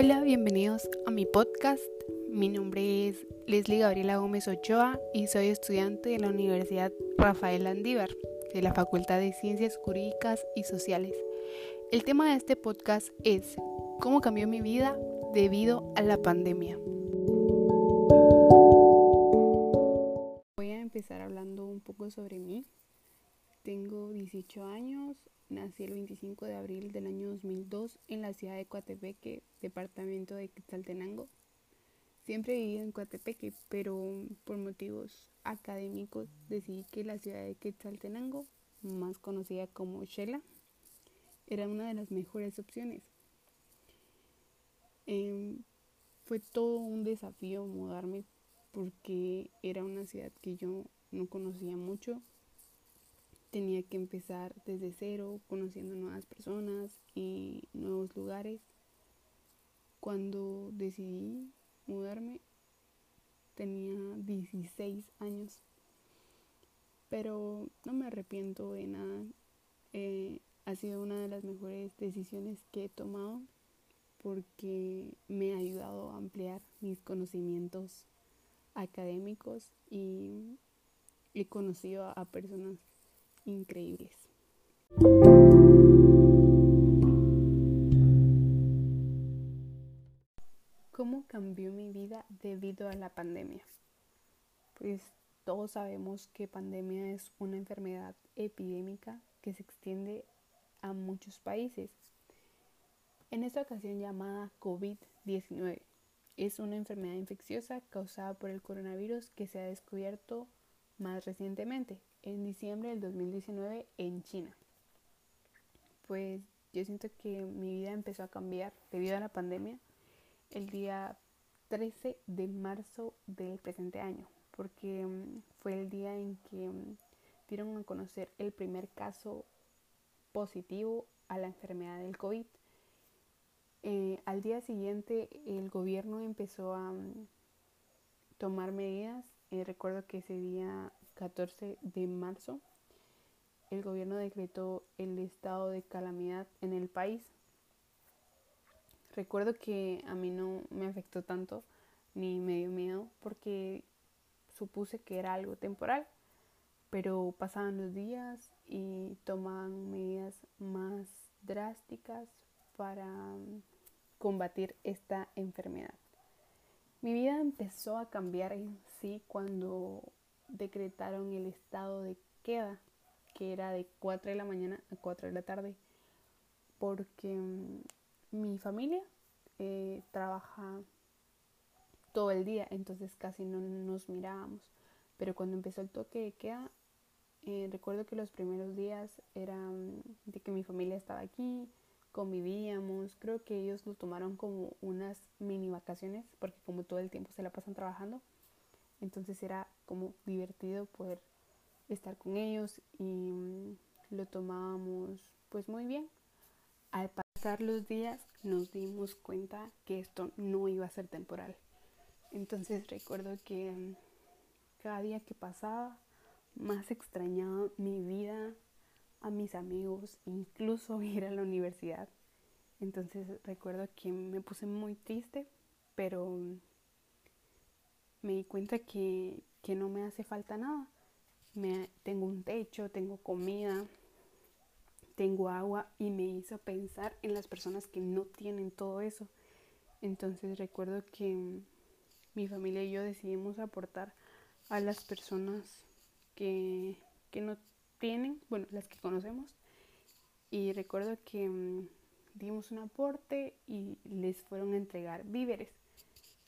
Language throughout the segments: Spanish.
Hola, bienvenidos a mi podcast. Mi nombre es Leslie Gabriela Gómez Ochoa y soy estudiante de la Universidad Rafael Andívar de la Facultad de Ciencias Jurídicas y Sociales. El tema de este podcast es ¿Cómo cambió mi vida debido a la pandemia? Voy a empezar hablando un poco sobre mí. Tengo 18 años, nací el 25 de abril del año 2002 en la ciudad de Coatepeque, departamento de Quetzaltenango. Siempre he vivido en Coatepeque, pero por motivos académicos decidí que la ciudad de Quetzaltenango, más conocida como Shela, era una de las mejores opciones. Em, fue todo un desafío mudarme porque era una ciudad que yo no conocía mucho tenía que empezar desde cero, conociendo nuevas personas y nuevos lugares. Cuando decidí mudarme tenía 16 años, pero no me arrepiento de nada. Eh, ha sido una de las mejores decisiones que he tomado porque me ha ayudado a ampliar mis conocimientos académicos y he conocido a personas increíbles. ¿Cómo cambió mi vida debido a la pandemia? Pues todos sabemos que pandemia es una enfermedad epidémica que se extiende a muchos países. En esta ocasión llamada COVID-19 es una enfermedad infecciosa causada por el coronavirus que se ha descubierto más recientemente, en diciembre del 2019 en China. Pues yo siento que mi vida empezó a cambiar debido a la pandemia el día 13 de marzo del presente año, porque mm, fue el día en que mm, dieron a conocer el primer caso positivo a la enfermedad del COVID. Eh, al día siguiente el gobierno empezó a mm, tomar medidas. Eh, recuerdo que ese día 14 de marzo, el gobierno decretó el estado de calamidad en el país. Recuerdo que a mí no me afectó tanto ni me dio miedo porque supuse que era algo temporal, pero pasaban los días y tomaban medidas más drásticas para combatir esta enfermedad. Mi vida empezó a cambiar en sí cuando decretaron el estado de queda, que era de 4 de la mañana a 4 de la tarde, porque mm, mi familia eh, trabaja todo el día, entonces casi no nos mirábamos. Pero cuando empezó el toque de queda, eh, recuerdo que los primeros días eran de que mi familia estaba aquí, convivíamos, creo que ellos lo tomaron como unas mini vacaciones, porque como todo el tiempo se la pasan trabajando, entonces era como divertido poder estar con ellos y mm, lo tomábamos pues muy bien. Al pasar los días nos dimos cuenta que esto no iba a ser temporal. Entonces recuerdo que mm, cada día que pasaba más extrañaba mi vida, a mis amigos, incluso ir a la universidad. Entonces recuerdo que me puse muy triste, pero mm, me di cuenta que, no me hace falta nada. Me, tengo un techo, tengo comida, tengo agua y me hizo pensar en las personas que no tienen todo eso. Entonces recuerdo que mi familia y yo decidimos aportar a las personas que, que no tienen, bueno, las que conocemos. Y recuerdo que mm, dimos un aporte y les fueron a entregar víveres.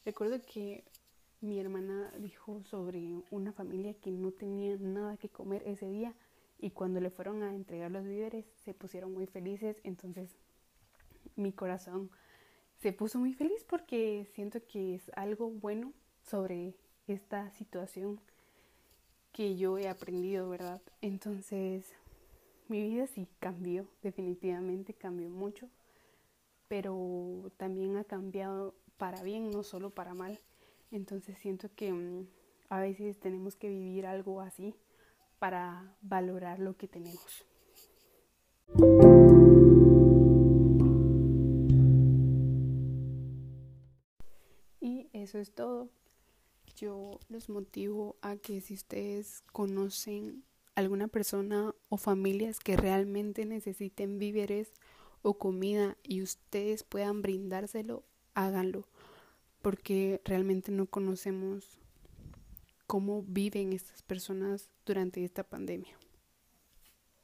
Recuerdo que mi hermana dijo sobre una familia que no tenía nada que comer ese día y cuando le fueron a entregar los víveres se pusieron muy felices, entonces mi corazón se puso muy feliz porque siento que es algo bueno sobre esta situación que yo he aprendido, ¿verdad? Entonces mi vida sí cambió, definitivamente cambió mucho, pero también ha cambiado para bien, no solo para mal. Entonces siento que mm, a veces tenemos que vivir algo así para valorar lo que tenemos. Y eso es todo. Yo los motivo a que si ustedes conocen alguna persona o familias que realmente necesiten víveres o comida y ustedes puedan brindárselo, háganlo porque realmente no conocemos cómo viven estas personas durante esta pandemia.